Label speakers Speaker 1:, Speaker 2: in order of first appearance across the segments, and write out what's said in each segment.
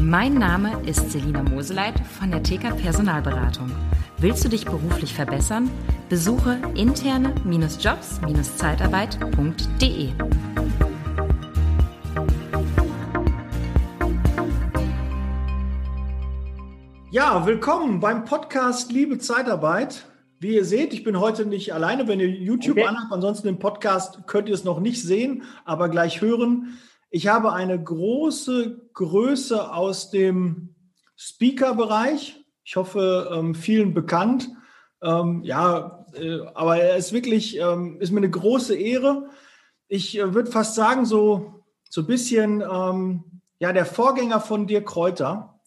Speaker 1: Mein Name ist Selina Moseleit von der TK Personalberatung. Willst du dich beruflich verbessern? Besuche interne-jobs-zeitarbeit.de.
Speaker 2: Ja, willkommen beim Podcast Liebe Zeitarbeit. Wie ihr seht, ich bin heute nicht alleine, wenn ihr YouTube okay. anhabt. Ansonsten im Podcast könnt ihr es noch nicht sehen, aber gleich hören. Ich habe eine große Größe aus dem Speaker-Bereich. Ich hoffe, ähm, vielen bekannt. Ähm, ja, äh, aber er ist wirklich, ähm, ist mir eine große Ehre. Ich äh, würde fast sagen, so, so ein bisschen ja, der Vorgänger von Dirk Kräuter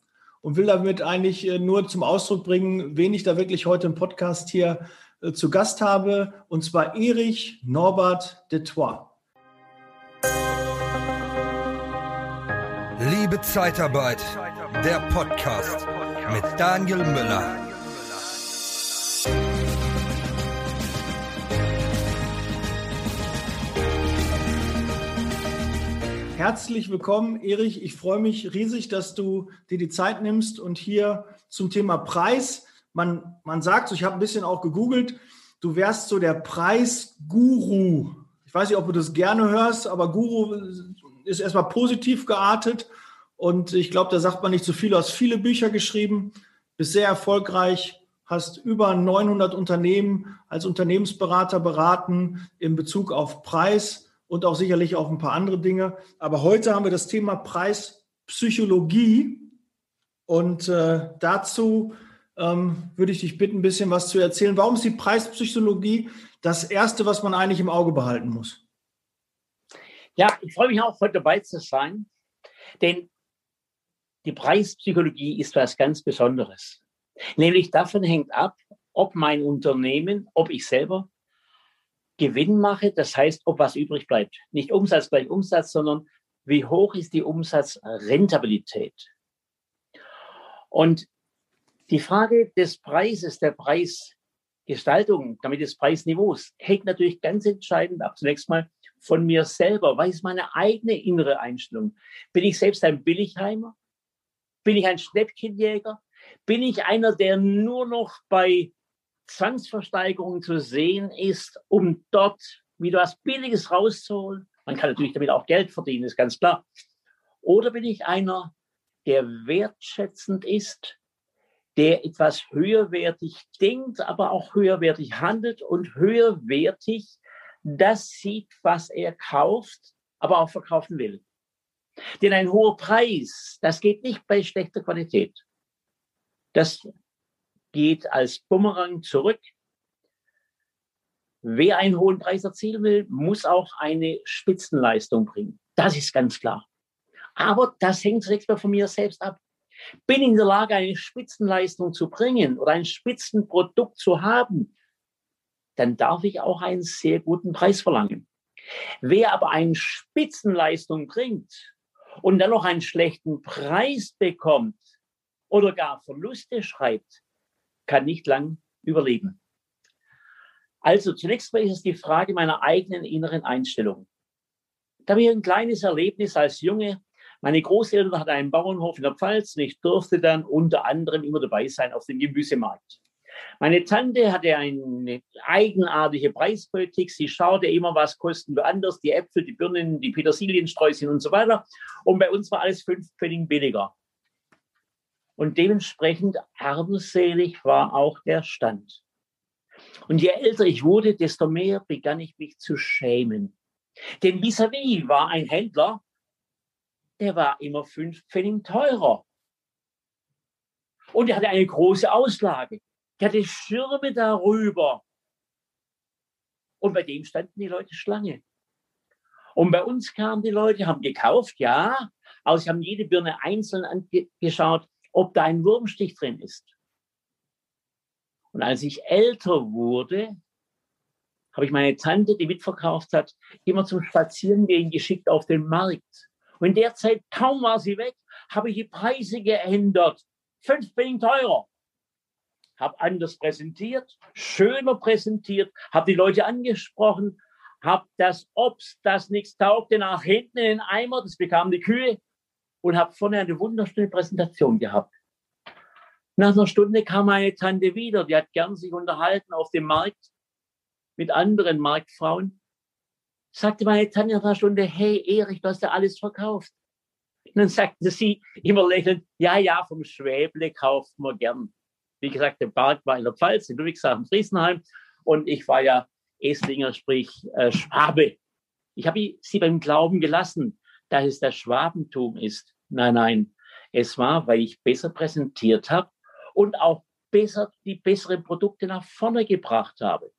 Speaker 2: und will damit eigentlich äh, nur zum Ausdruck bringen, wen ich da wirklich heute im Podcast hier zu Gast habe, und zwar Erich Norbert de Troyes.
Speaker 3: Liebe Zeitarbeit, der Podcast mit Daniel Müller.
Speaker 2: Herzlich willkommen, Erich. Ich freue mich riesig, dass du dir die Zeit nimmst und hier zum Thema Preis. Man, man sagt so, ich habe ein bisschen auch gegoogelt, du wärst so der Preisguru. Ich weiß nicht, ob du das gerne hörst, aber Guru ist erstmal positiv geartet. Und ich glaube, da sagt man nicht zu viel. Du hast viele Bücher geschrieben, bist sehr erfolgreich, hast über 900 Unternehmen als Unternehmensberater beraten in Bezug auf Preis und auch sicherlich auch ein paar andere Dinge. Aber heute haben wir das Thema Preispsychologie und äh, dazu ähm, würde ich dich bitten, ein bisschen was zu erzählen. Warum ist die Preispsychologie das Erste, was man eigentlich im Auge behalten muss?
Speaker 4: Ja, ich freue mich auch, heute dabei zu sein, denn die Preispsychologie ist was ganz Besonderes. Nämlich davon hängt ab, ob mein Unternehmen, ob ich selber Gewinn mache, das heißt, ob was übrig bleibt. Nicht Umsatz gleich Umsatz, sondern wie hoch ist die Umsatzrentabilität. Und die Frage des Preises, der Preisgestaltung, damit des Preisniveaus, hängt natürlich ganz entscheidend ab. Zunächst mal von mir selber. Was ist meine eigene innere Einstellung? Bin ich selbst ein Billigheimer? Bin ich ein Schnäppchenjäger? Bin ich einer, der nur noch bei Zwangsversteigerung zu sehen ist, um dort wieder was Billiges rauszuholen. Man kann natürlich damit auch Geld verdienen, ist ganz klar. Oder bin ich einer, der wertschätzend ist, der etwas höherwertig denkt, aber auch höherwertig handelt und höherwertig das sieht, was er kauft, aber auch verkaufen will. Denn ein hoher Preis, das geht nicht bei schlechter Qualität. Das geht als Bumerang zurück. Wer einen hohen Preis erzielen will, muss auch eine Spitzenleistung bringen. Das ist ganz klar. Aber das hängt zunächst mal von mir selbst ab. Bin ich in der Lage, eine Spitzenleistung zu bringen oder ein Spitzenprodukt zu haben, dann darf ich auch einen sehr guten Preis verlangen. Wer aber eine Spitzenleistung bringt und dann noch einen schlechten Preis bekommt oder gar Verluste schreibt, kann nicht lang überleben. Also zunächst mal ist es die Frage meiner eigenen inneren Einstellung. Da habe ich ein kleines Erlebnis als Junge. Meine Großeltern hatten einen Bauernhof in der Pfalz und ich durfte dann unter anderem immer dabei sein auf dem Gemüsemarkt. Meine Tante hatte eine eigenartige Preispolitik. Sie schaute immer, was kosten wir anders, die Äpfel, die Birnen, die Petersiliensträußchen und so weiter. Und bei uns war alles fünf Pfennig billiger. Und dementsprechend armselig war auch der Stand. Und je älter ich wurde, desto mehr begann ich mich zu schämen. Denn vis-à-vis -vis war ein Händler, der war immer fünf Pfennig teurer. Und er hatte eine große Auslage. Der hatte Schirme darüber. Und bei dem standen die Leute Schlange. Und bei uns kamen die Leute, haben gekauft, ja, aber sie haben jede Birne einzeln angeschaut ob da ein Wurmstich drin ist. Und als ich älter wurde, habe ich meine Tante, die mitverkauft hat, immer zum Spazierengehen geschickt auf den Markt. Und in der Zeit, kaum war sie weg, habe ich die Preise geändert. Fünf Pfennig teurer. Habe anders präsentiert, schöner präsentiert, habe die Leute angesprochen, habe das Obst, das nichts taugte, nach hinten in den Eimer, das bekamen die Kühe, und habe vorne eine wunderschöne Präsentation gehabt. Nach einer Stunde kam meine Tante wieder, die hat gern sich unterhalten auf dem Markt mit anderen Marktfrauen. Sagte meine Tante nach einer Stunde, hey Erich, du hast ja alles verkauft. Und dann sagte sie immer lächelnd, ja, ja, vom Schwäble kauft man gern. Wie gesagt, der Park war in der Pfalz, in Ludwigshafen, Friesenheim. Und ich war ja Eslinger, sprich äh, Schwabe. Ich habe sie beim Glauben gelassen, dass es das Schwabentum ist. Nein, nein. Es war, weil ich besser präsentiert habe und auch besser die besseren Produkte nach vorne gebracht habe.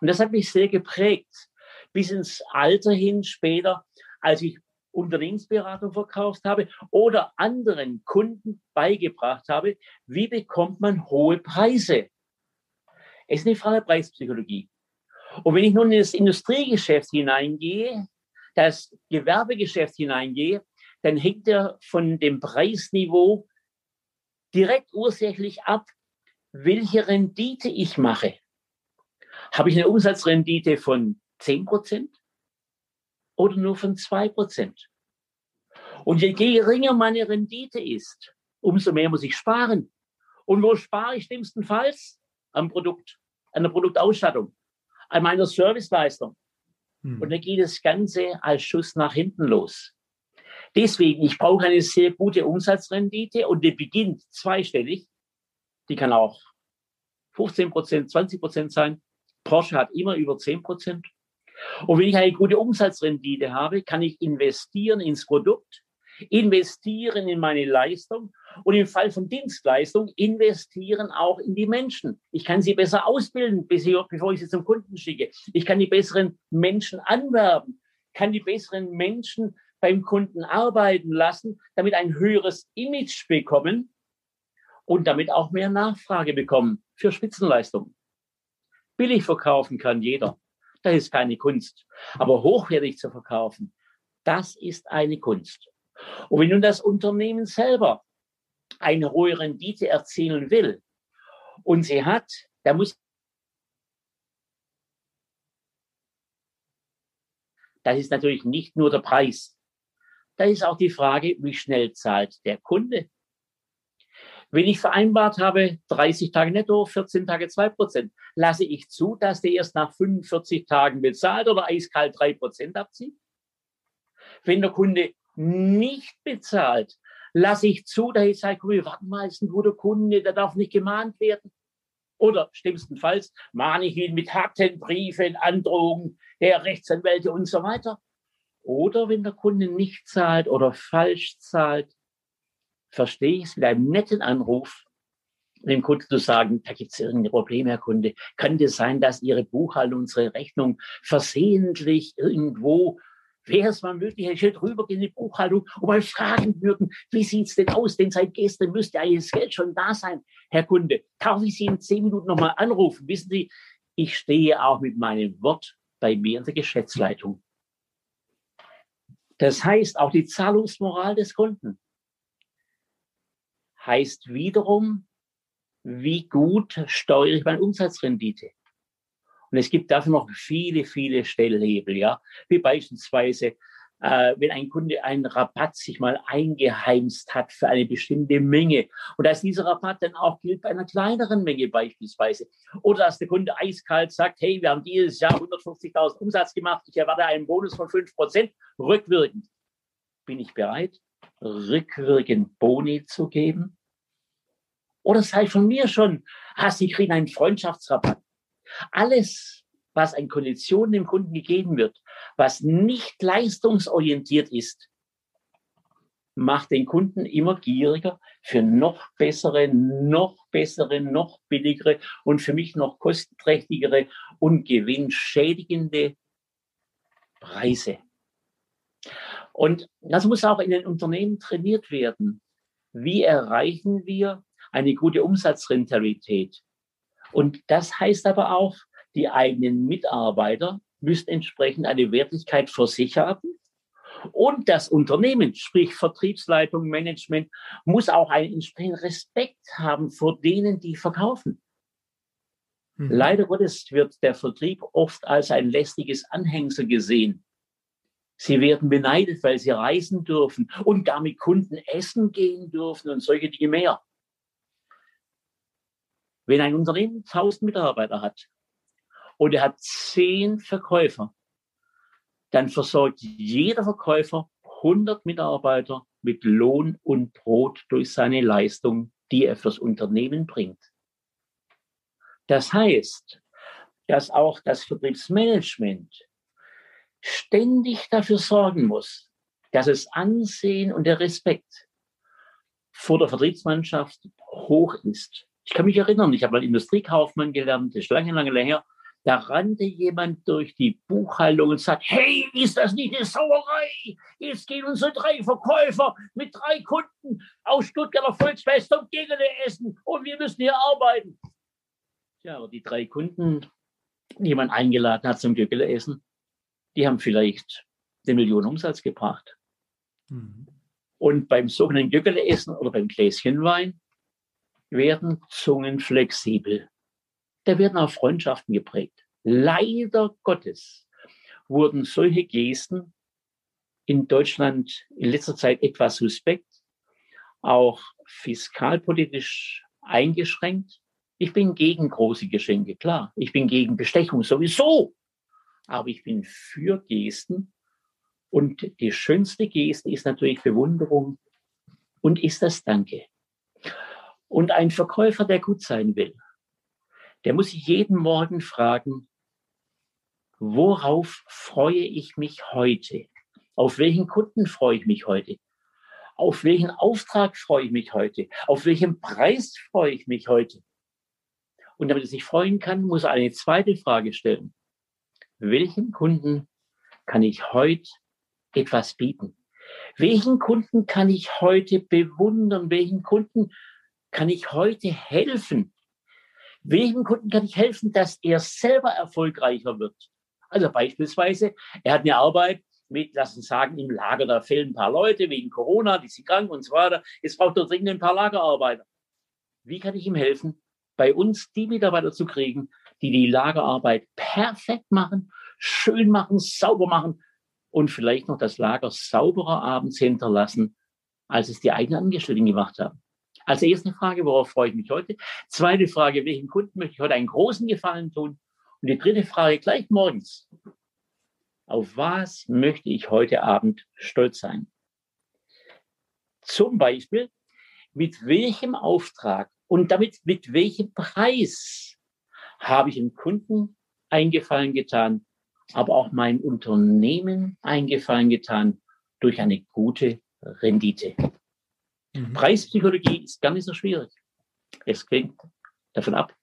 Speaker 4: Und das hat mich sehr geprägt. Bis ins Alter hin später, als ich Unternehmensberatung verkauft habe oder anderen Kunden beigebracht habe, wie bekommt man hohe Preise. Es ist eine Frage der Preispsychologie. Und wenn ich nun in das Industriegeschäft hineingehe, das Gewerbegeschäft hineingehe, dann hängt er von dem Preisniveau direkt ursächlich ab, welche Rendite ich mache. Habe ich eine Umsatzrendite von 10 Prozent? Oder nur von zwei Prozent. Und je geringer meine Rendite ist, umso mehr muss ich sparen. Und wo spare ich schlimmstenfalls? Am Produkt, an der Produktausstattung, an meiner Serviceleistung. Hm. Und dann geht das Ganze als Schuss nach hinten los. Deswegen, ich brauche eine sehr gute Umsatzrendite und die beginnt zweistellig. Die kann auch 15 Prozent, 20 Prozent sein. Porsche hat immer über 10 Prozent. Und wenn ich eine gute Umsatzrendite habe, kann ich investieren ins Produkt, investieren in meine Leistung und im Fall von Dienstleistung investieren auch in die Menschen. Ich kann sie besser ausbilden, bevor ich sie zum Kunden schicke. Ich kann die besseren Menschen anwerben, kann die besseren Menschen beim Kunden arbeiten lassen, damit ein höheres Image bekommen und damit auch mehr Nachfrage bekommen für Spitzenleistungen. Billig verkaufen kann jeder. Das ist keine Kunst. Aber hochwertig zu verkaufen, das ist eine Kunst. Und wenn nun das Unternehmen selber eine hohe Rendite erzielen will und sie hat, da muss das ist natürlich nicht nur der Preis. Da ist auch die Frage, wie schnell zahlt der Kunde. Wenn ich vereinbart habe, 30 Tage netto, 14 Tage 2 Prozent, lasse ich zu, dass der erst nach 45 Tagen bezahlt oder eiskalt 3 Prozent abzieht? Wenn der Kunde nicht bezahlt, lasse ich zu, dass ich sage, komm, warte mal, ist ein guter Kunde, der darf nicht gemahnt werden. Oder schlimmstenfalls mahne ich ihn mit harten Briefen, Androhungen der Rechtsanwälte und so weiter. Oder wenn der Kunde nicht zahlt oder falsch zahlt, verstehe ich es mit einem netten Anruf, dem Kunden zu sagen, da gibt es irgendein Problem, Herr Kunde. Könnte es sein, dass Ihre Buchhaltung, unsere Rechnung versehentlich irgendwo wäre es mal möglich, Herr Schild, rübergehen in die Buchhaltung und mal fragen würden, wie sieht's denn aus? Denn seit gestern müsste eigentlich das Geld schon da sein, Herr Kunde. Darf ich Sie in zehn Minuten nochmal anrufen? Wissen Sie, ich stehe auch mit meinem Wort bei mir in der Geschäftsleitung. Das heißt, auch die Zahlungsmoral des Kunden heißt wiederum, wie gut steuere ich meine Umsatzrendite. Und es gibt dafür noch viele, viele Stellhebel, ja, wie beispielsweise, äh, wenn ein Kunde einen Rabatt sich mal eingeheimst hat für eine bestimmte Menge und dass dieser Rabatt dann auch gilt bei einer kleineren Menge beispielsweise. Oder dass der Kunde eiskalt sagt, hey, wir haben dieses Jahr 150.000 Umsatz gemacht, ich erwarte einen Bonus von 5%, rückwirkend. Bin ich bereit, rückwirkend Boni zu geben? Oder sei von mir schon, ah, Sie kriegen einen Freundschaftsrabatt. Alles, was an Konditionen dem Kunden gegeben wird, was nicht leistungsorientiert ist, macht den Kunden immer gieriger für noch bessere, noch bessere, noch billigere und für mich noch kostenträchtigere und gewinnschädigende Preise. Und das muss auch in den Unternehmen trainiert werden. Wie erreichen wir eine gute Umsatzrentabilität? Und das heißt aber auch, die eigenen Mitarbeiter müssen entsprechend eine Wertigkeit für sich haben. Und das Unternehmen, sprich Vertriebsleitung, Management, muss auch einen entsprechenden Respekt haben vor denen, die verkaufen. Mhm. Leider Gottes wird der Vertrieb oft als ein lästiges Anhängsel gesehen. Sie werden beneidet, weil sie reisen dürfen und gar mit Kunden essen gehen dürfen und solche Dinge mehr. Wenn ein Unternehmen 1000 Mitarbeiter hat und er hat 10 Verkäufer, dann versorgt jeder Verkäufer 100 Mitarbeiter mit Lohn und Brot durch seine Leistung, die er fürs Unternehmen bringt. Das heißt, dass auch das Vertriebsmanagement ständig dafür sorgen muss, dass das Ansehen und der Respekt vor der Vertriebsmannschaft hoch ist. Ich kann mich erinnern, ich habe mal Industriekaufmann gelernt, das ist lange, lange her. Da rannte jemand durch die Buchhaltung und sagt, hey, ist das nicht eine Sauerei? Jetzt gehen unsere drei Verkäufer mit drei Kunden aus Stuttgarter Volksfest und gegen essen und wir müssen hier arbeiten. Ja, aber die drei Kunden, die man eingeladen hat zum Göggele-Essen, die haben vielleicht eine Million Umsatz gebracht. Mhm. Und beim sogenannten Göggele-Essen oder beim Gläschenwein werden Zungen flexibel. Da werden auch Freundschaften geprägt. Leider Gottes wurden solche Gesten in Deutschland in letzter Zeit etwas suspekt, auch fiskalpolitisch eingeschränkt. Ich bin gegen große Geschenke, klar. Ich bin gegen Bestechung sowieso. Aber ich bin für Gesten. Und die schönste Geste ist natürlich Bewunderung und ist das Danke. Und ein Verkäufer, der gut sein will, der muss sich jeden Morgen fragen, worauf freue ich mich heute? Auf welchen Kunden freue ich mich heute? Auf welchen Auftrag freue ich mich heute? Auf welchen Preis freue ich mich heute? Und damit er sich freuen kann, muss er eine zweite Frage stellen. Welchen Kunden kann ich heute etwas bieten? Welchen Kunden kann ich heute bewundern? Welchen Kunden kann ich heute helfen? Welchen Kunden kann ich helfen, dass er selber erfolgreicher wird? Also beispielsweise, er hat eine Arbeit mit, lass uns sagen, im Lager, da fehlen ein paar Leute wegen Corona, die sind krank und so weiter. Jetzt braucht er dringend ein paar Lagerarbeiter. Wie kann ich ihm helfen, bei uns die Mitarbeiter zu kriegen, die die Lagerarbeit perfekt machen, schön machen, sauber machen und vielleicht noch das Lager sauberer abends hinterlassen, als es die eigenen Angestellten gemacht haben? Also erste Frage, worauf freue ich mich heute? Zweite Frage, welchen Kunden möchte ich heute einen großen Gefallen tun? Und die dritte Frage gleich morgens. Auf was möchte ich heute Abend stolz sein? Zum Beispiel, mit welchem Auftrag und damit mit welchem Preis habe ich dem Kunden eingefallen getan, aber auch meinem Unternehmen eingefallen getan durch eine gute Rendite. Mhm. Preispsychologie ist gar nicht so schwierig. Es hängt davon ab,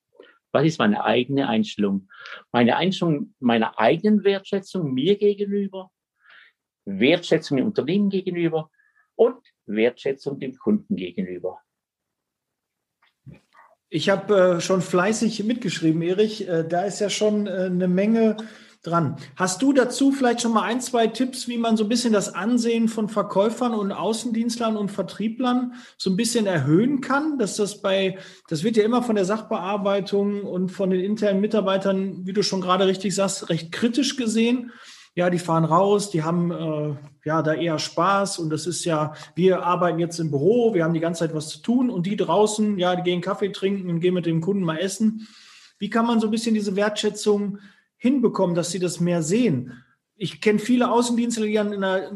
Speaker 4: was ist meine eigene Einstellung? Meine Einstellung meiner eigenen Wertschätzung mir gegenüber, Wertschätzung dem Unternehmen gegenüber und Wertschätzung dem Kunden gegenüber.
Speaker 2: Ich habe äh, schon fleißig mitgeschrieben, Erich. Äh, da ist ja schon äh, eine Menge dran. Hast du dazu vielleicht schon mal ein, zwei Tipps, wie man so ein bisschen das Ansehen von Verkäufern und Außendienstlern und Vertrieblern so ein bisschen erhöhen kann? Dass das bei, das wird ja immer von der Sachbearbeitung und von den internen Mitarbeitern, wie du schon gerade richtig sagst, recht kritisch gesehen. Ja, die fahren raus, die haben äh, ja da eher Spaß und das ist ja, wir arbeiten jetzt im Büro, wir haben die ganze Zeit was zu tun und die draußen, ja, die gehen Kaffee trinken und gehen mit dem Kunden mal essen. Wie kann man so ein bisschen diese Wertschätzung hinbekommen, dass sie das mehr sehen. Ich kenne viele Außendienstler, die dann in der,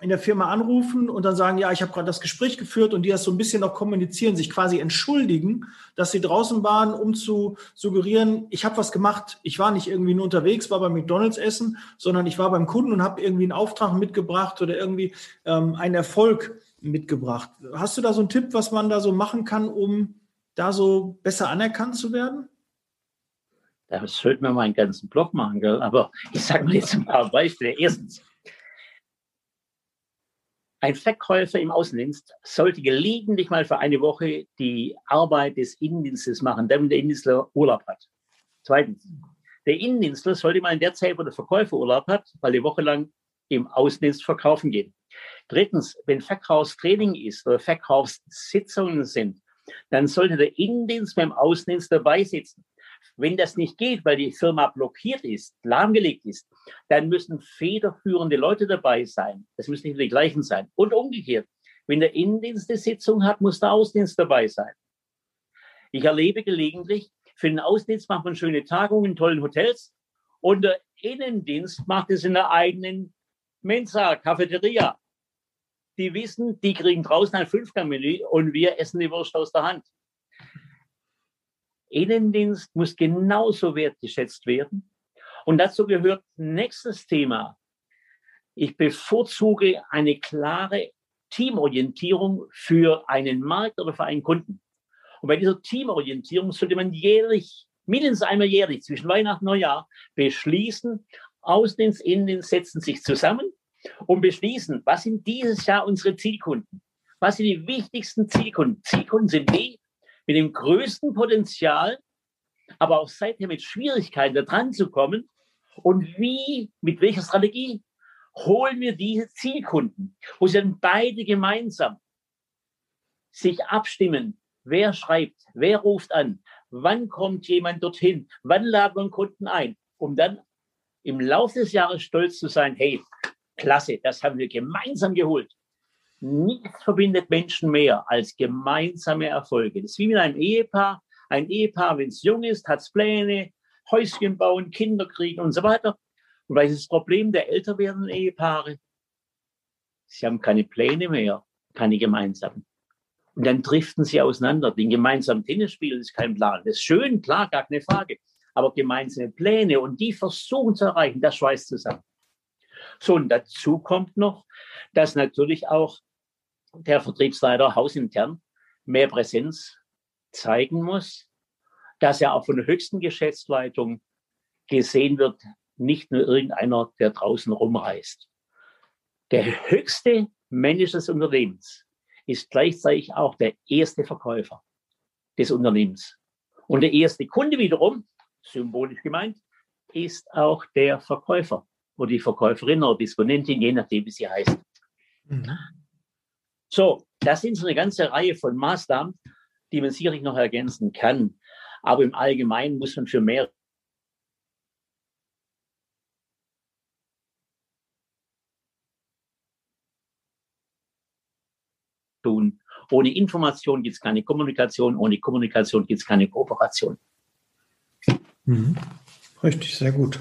Speaker 2: in der Firma anrufen und dann sagen, ja, ich habe gerade das Gespräch geführt und die das so ein bisschen noch kommunizieren, sich quasi entschuldigen, dass sie draußen waren, um zu suggerieren, ich habe was gemacht. Ich war nicht irgendwie nur unterwegs, war beim McDonalds essen, sondern ich war beim Kunden und habe irgendwie einen Auftrag mitgebracht oder irgendwie ähm, einen Erfolg mitgebracht. Hast du da so einen Tipp, was man da so machen kann, um da so besser anerkannt zu werden?
Speaker 4: Da sollte man mal einen ganzen Blog machen, gell? aber ich sage mal jetzt ein paar Beispiele. Erstens, ein Verkäufer im Außendienst sollte gelegentlich mal für eine Woche die Arbeit des Innendienstes machen, damit der Innendienstler Urlaub hat. Zweitens, der Innendienstler sollte mal in der Zeit, wo der Verkäufer Urlaub hat, weil die Woche lang im Außendienst verkaufen gehen. Drittens, wenn Verkaufstraining ist oder Verkaufssitzungen sind, dann sollte der Innendienst beim Außendienst dabei sitzen. Wenn das nicht geht, weil die Firma blockiert ist, lahmgelegt ist, dann müssen federführende Leute dabei sein. Das müssen nicht die gleichen sein. Und umgekehrt, wenn der Innendienst eine Sitzung hat, muss der Außendienst dabei sein. Ich erlebe gelegentlich, für den Außendienst macht man schöne Tagungen in tollen Hotels und der Innendienst macht es in der eigenen Mensa, Cafeteria. Die wissen, die kriegen draußen ein Fünfgang-Menü und wir essen die Wurst aus der Hand. Innendienst muss genauso wertgeschätzt werden. Und dazu gehört nächstes Thema. Ich bevorzuge eine klare Teamorientierung für einen Markt oder für einen Kunden. Und bei dieser Teamorientierung sollte man jährlich, mindestens einmal jährlich, zwischen Weihnachten und Neujahr, beschließen, Außendienst, Innendienst setzen sich zusammen und beschließen, was sind dieses Jahr unsere Zielkunden? Was sind die wichtigsten Zielkunden? Zielkunden sind die mit dem größten Potenzial, aber auch seither mit Schwierigkeiten da dran zu kommen. Und wie, mit welcher Strategie holen wir diese Zielkunden, wo sie dann beide gemeinsam sich abstimmen, wer schreibt, wer ruft an, wann kommt jemand dorthin, wann laden wir einen Kunden ein, um dann im Laufe des Jahres stolz zu sein, hey, klasse, das haben wir gemeinsam geholt. Nichts verbindet Menschen mehr als gemeinsame Erfolge. Das ist wie mit einem Ehepaar. Ein Ehepaar, wenn es jung ist, hat Pläne, Häuschen bauen, Kinder kriegen und so weiter. Und weil das Problem der älter werdenden Ehepaare? Sie haben keine Pläne mehr, keine gemeinsamen. Und dann driften sie auseinander. Den gemeinsamen Tennisspielen ist kein Plan. Das ist schön, klar, gar keine Frage. Aber gemeinsame Pläne und die versuchen zu erreichen, das schweißt zusammen. So, und dazu kommt noch, dass natürlich auch der Vertriebsleiter hausintern mehr Präsenz zeigen muss, dass er auch von der höchsten Geschäftsleitung gesehen wird, nicht nur irgendeiner, der draußen rumreist. Der höchste Mensch des Unternehmens ist gleichzeitig auch der erste Verkäufer des Unternehmens. Und der erste Kunde wiederum, symbolisch gemeint, ist auch der Verkäufer oder die Verkäuferin oder Disponentin, je nachdem, wie sie heißt. Mhm. So, das sind so eine ganze Reihe von Maßnahmen, die man sicherlich noch ergänzen kann. Aber im Allgemeinen muss man für mehr tun. Ohne Information gibt es keine Kommunikation, ohne Kommunikation gibt es keine Kooperation.
Speaker 2: Mhm. Richtig, sehr gut.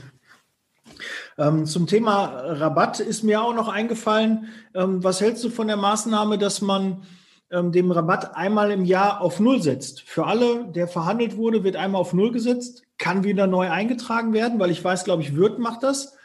Speaker 2: Ähm, zum Thema Rabatt ist mir auch noch eingefallen, ähm, was hältst du von der Maßnahme, dass man ähm, den Rabatt einmal im Jahr auf Null setzt? Für alle, der verhandelt wurde, wird einmal auf Null gesetzt, kann wieder neu eingetragen werden, weil ich weiß, glaube ich, Wirt macht das.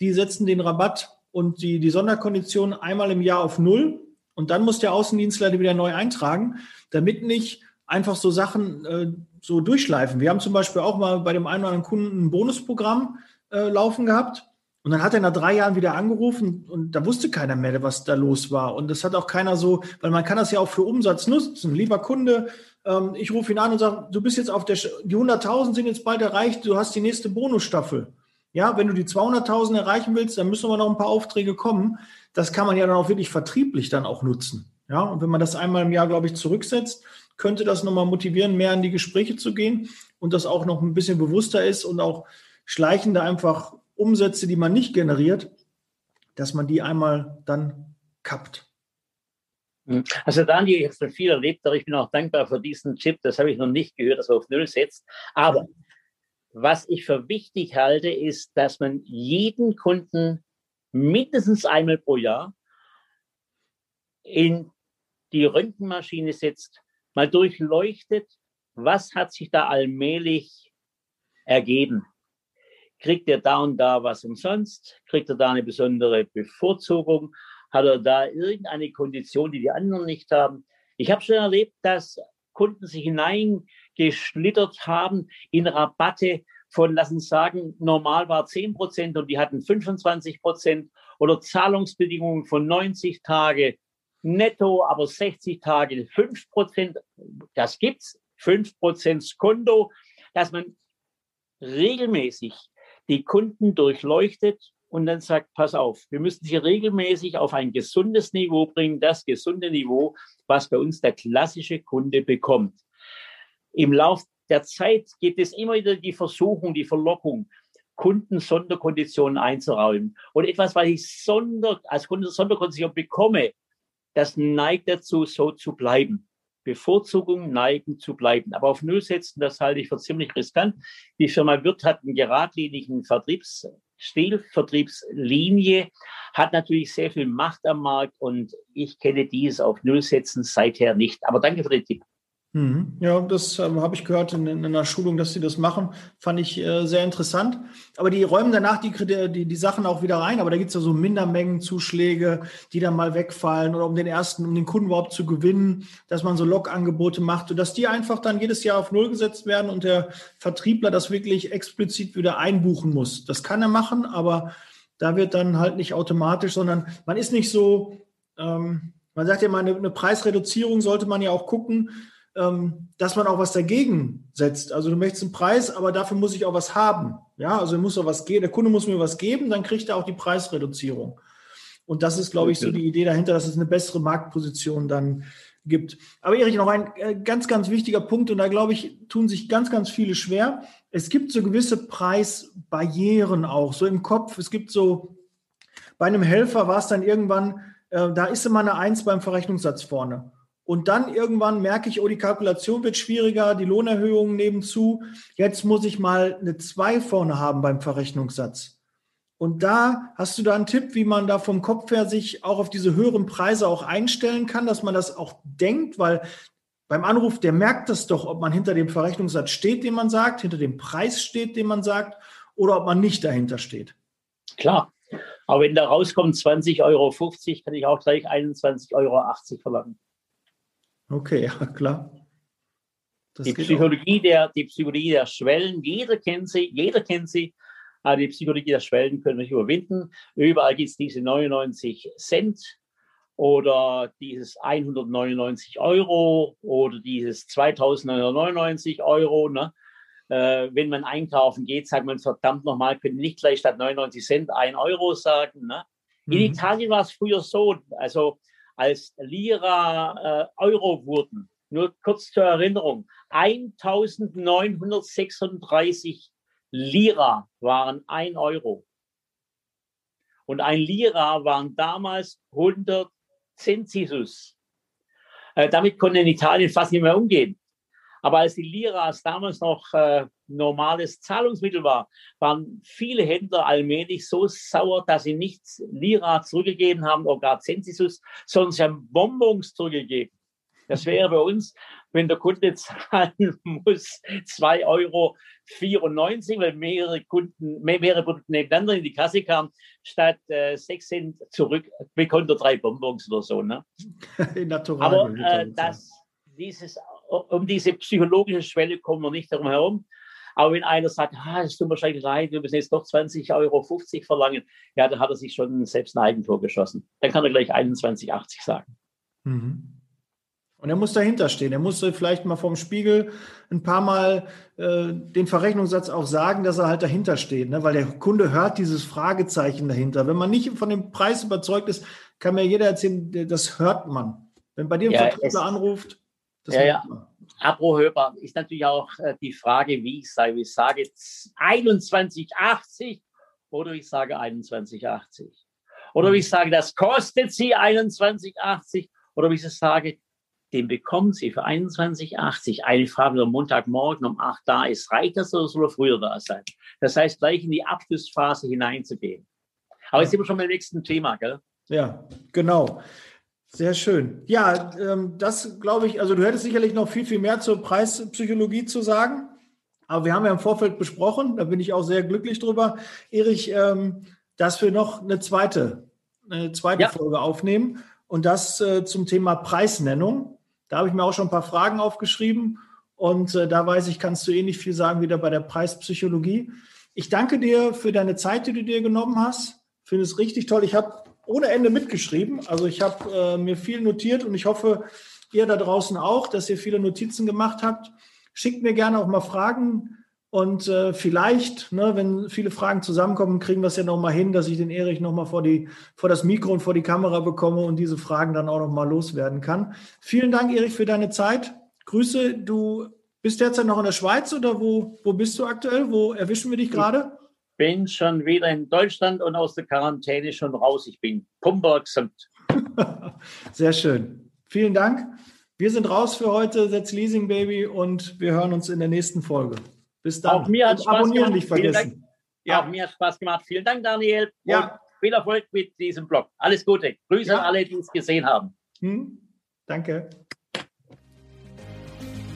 Speaker 2: Die setzen den Rabatt und die, die Sonderkondition einmal im Jahr auf Null und dann muss der Außendienstleiter wieder neu eintragen, damit nicht einfach so Sachen äh, so durchschleifen. Wir haben zum Beispiel auch mal bei dem einen oder anderen Kunden ein Bonusprogramm äh, laufen gehabt. Und dann hat er nach drei Jahren wieder angerufen und da wusste keiner mehr, was da los war. Und das hat auch keiner so, weil man kann das ja auch für Umsatz nutzen. Lieber Kunde, ähm, ich rufe ihn an und sage, du bist jetzt auf der, die 100.000 sind jetzt bald erreicht, du hast die nächste Bonusstaffel. Ja, wenn du die 200.000 erreichen willst, dann müssen wir noch ein paar Aufträge kommen das kann man ja dann auch wirklich vertrieblich dann auch nutzen. Ja, und wenn man das einmal im Jahr, glaube ich, zurücksetzt, könnte das nochmal motivieren, mehr in die Gespräche zu gehen und das auch noch ein bisschen bewusster ist und auch schleichende einfach Umsätze, die man nicht generiert, dass man die einmal dann kappt.
Speaker 4: Hm. Also Daniel, ich habe schon viel erlebt, aber ich bin auch dankbar für diesen Chip. Das habe ich noch nicht gehört, dass er auf Null setzt. Aber was ich für wichtig halte, ist, dass man jeden Kunden mindestens einmal pro Jahr in die Röntgenmaschine setzt, mal durchleuchtet, was hat sich da allmählich ergeben. Kriegt er da und da was umsonst? Kriegt er da eine besondere Bevorzugung? Hat er da irgendeine Kondition, die die anderen nicht haben? Ich habe schon erlebt, dass Kunden sich hineingeschlittert haben in Rabatte, von, lassen uns sagen, normal war 10 Prozent und die hatten 25 Prozent oder Zahlungsbedingungen von 90 Tage netto, aber 60 Tage 5 Prozent. Das gibt's. 5 Prozent Konto, dass man regelmäßig die Kunden durchleuchtet und dann sagt, pass auf, wir müssen sie regelmäßig auf ein gesundes Niveau bringen, das gesunde Niveau, was bei uns der klassische Kunde bekommt. Im Lauf der Zeit gibt es immer wieder die Versuchung, die Verlockung, Kunden Sonderkonditionen einzuräumen. Und etwas, was ich Sonder, als Kunde Sonderkondition bekomme, das neigt dazu, so zu bleiben. Bevorzugung neigen zu bleiben. Aber auf Null setzen, das halte ich für ziemlich riskant. Die Firma Wirth hat einen geradlinigen Vertriebsstil, Vertriebslinie, hat natürlich sehr viel Macht am Markt und ich kenne dies auf Null setzen seither nicht. Aber danke für den Tipp.
Speaker 2: Mhm. Ja, das ähm, habe ich gehört in, in, einer Schulung, dass sie das machen. Fand ich äh, sehr interessant. Aber die räumen danach die, die, die Sachen auch wieder rein. Aber da gibt es ja so Mindermengenzuschläge, die dann mal wegfallen oder um den ersten, um den Kunden überhaupt zu gewinnen, dass man so Log-Angebote macht und dass die einfach dann jedes Jahr auf Null gesetzt werden und der Vertriebler das wirklich explizit wieder einbuchen muss. Das kann er machen, aber da wird dann halt nicht automatisch, sondern man ist nicht so, ähm, man sagt ja mal, eine, eine Preisreduzierung sollte man ja auch gucken dass man auch was dagegen setzt. Also du möchtest einen Preis, aber dafür muss ich auch was haben. Ja, also muss auch was geben. Der Kunde muss mir was geben, dann kriegt er auch die Preisreduzierung. Und das ist, glaube ich, so die Idee dahinter, dass es eine bessere Marktposition dann gibt. Aber Erich, noch ein äh, ganz, ganz wichtiger Punkt, und da glaube ich, tun sich ganz, ganz viele schwer. Es gibt so gewisse Preisbarrieren auch, so im Kopf. Es gibt so, bei einem Helfer war es dann irgendwann, äh, da ist immer eine Eins beim Verrechnungssatz vorne. Und dann irgendwann merke ich, oh, die Kalkulation wird schwieriger, die Lohnerhöhungen nehmen zu. Jetzt muss ich mal eine 2 vorne haben beim Verrechnungssatz. Und da hast du da einen Tipp, wie man da vom Kopf her sich auch auf diese höheren Preise auch einstellen kann, dass man das auch denkt, weil beim Anruf, der merkt das doch, ob man hinter dem Verrechnungssatz steht, den man sagt, hinter dem Preis steht, den man sagt, oder ob man nicht dahinter steht.
Speaker 4: Klar. Aber wenn da rauskommt 20,50 Euro, kann ich auch gleich 21,80 Euro verlangen.
Speaker 2: Okay, ja, klar.
Speaker 4: Das die Psychologie, der, die Psychologie der Schwellen, jeder kennt sie, jeder kennt sie. Aber die Psychologie der Schwellen können wir nicht überwinden. Überall gibt es diese 99 Cent oder dieses 199 Euro oder dieses 2999 Euro. Ne? Äh, wenn man einkaufen geht, sagt man verdammt nochmal, können nicht gleich statt 99 Cent 1 Euro sagen. Ne? In mhm. Italien war es früher so, also als Lira äh, Euro wurden. Nur kurz zur Erinnerung. 1936 Lira waren ein Euro. Und ein Lira waren damals 100 Zensisus. Äh, damit konnte in Italien fast nicht mehr umgehen. Aber als die Liras damals noch äh, normales Zahlungsmittel war, waren viele Händler allmählich so sauer, dass sie nicht Lira zurückgegeben haben oder gar Zensisus, sondern sie haben Bonbons zurückgegeben. Das wäre bei uns, wenn der Kunde zahlen muss, 2,94 Euro, weil mehrere Kunden, mehrere Produkte nebeneinander in die Kasse kamen, statt äh, 6 Cent zurück, bekommt er drei Bonbons oder so. Ne? Aber äh, das, dieses um diese psychologische Schwelle kommen wir nicht darum herum. Aber wenn einer sagt, ah, es tut mir wahrscheinlich leid, wir müssen jetzt doch 20,50 Euro verlangen, ja, dann hat er sich schon selbst ein Eigentor geschossen. Dann kann er gleich 21,80 sagen. Mhm.
Speaker 2: Und er muss dahinter stehen. Er muss vielleicht mal vom Spiegel ein paar Mal äh, den Verrechnungssatz auch sagen, dass er halt dahinter steht, ne? weil der Kunde hört dieses Fragezeichen dahinter. Wenn man nicht von dem Preis überzeugt ist, kann mir jeder erzählen, das hört man. Wenn bei dir ein ja, Vertriebler anruft,
Speaker 4: das ja, ja. Abrohörbar ist natürlich auch äh, die Frage, wie ich sage. Ich sage 21,80 oder ich sage 21,80. Oder wie ich sage, das kostet Sie 21,80. Oder wie ich sage, den bekommen Sie für 21,80. Eine Frage, am Montagmorgen um 8 da ist, reicht das oder soll er früher da sein? Das heißt, gleich in die Abschlussphase hineinzugehen. Aber jetzt sind wir schon beim nächsten Thema, gell?
Speaker 2: Ja, genau. Sehr schön. Ja, ähm, das glaube ich, also du hättest sicherlich noch viel, viel mehr zur Preispsychologie zu sagen. Aber wir haben ja im Vorfeld besprochen, da bin ich auch sehr glücklich drüber, Erich, ähm, dass wir noch eine zweite, eine zweite ja. Folge aufnehmen und das äh, zum Thema Preisnennung. Da habe ich mir auch schon ein paar Fragen aufgeschrieben und äh, da weiß ich, kannst du ähnlich viel sagen wieder bei der Preispsychologie. Ich danke dir für deine Zeit, die du dir genommen hast. Finde es richtig toll. Ich habe ohne Ende mitgeschrieben. Also ich habe äh, mir viel notiert und ich hoffe, ihr da draußen auch, dass ihr viele Notizen gemacht habt. Schickt mir gerne auch mal Fragen und äh, vielleicht, ne, wenn viele Fragen zusammenkommen, kriegen wir es ja noch mal hin, dass ich den Erich noch mal vor die vor das Mikro und vor die Kamera bekomme und diese Fragen dann auch noch mal loswerden kann. Vielen Dank, Erich, für deine Zeit. Grüße, du bist derzeit noch in der Schweiz oder wo, wo bist du aktuell? Wo erwischen wir dich gerade?
Speaker 4: Bin schon wieder in Deutschland und aus der Quarantäne schon raus. Ich bin Pumper.
Speaker 2: Sehr schön. Vielen Dank. Wir sind raus für heute, Setz Leasing Baby, und wir hören uns in der nächsten Folge. Bis dann.
Speaker 4: Auch mir hat
Speaker 2: und
Speaker 4: Spaß
Speaker 2: abonnieren
Speaker 4: gemacht.
Speaker 2: nicht
Speaker 4: Vielen
Speaker 2: vergessen.
Speaker 4: Ja. Auch mir hat Spaß gemacht. Vielen Dank, Daniel.
Speaker 2: Ja.
Speaker 4: Und viel Erfolg mit diesem Blog. Alles Gute. Grüße
Speaker 2: Ja.
Speaker 4: an alle, die es gesehen haben.
Speaker 2: Hm? Danke.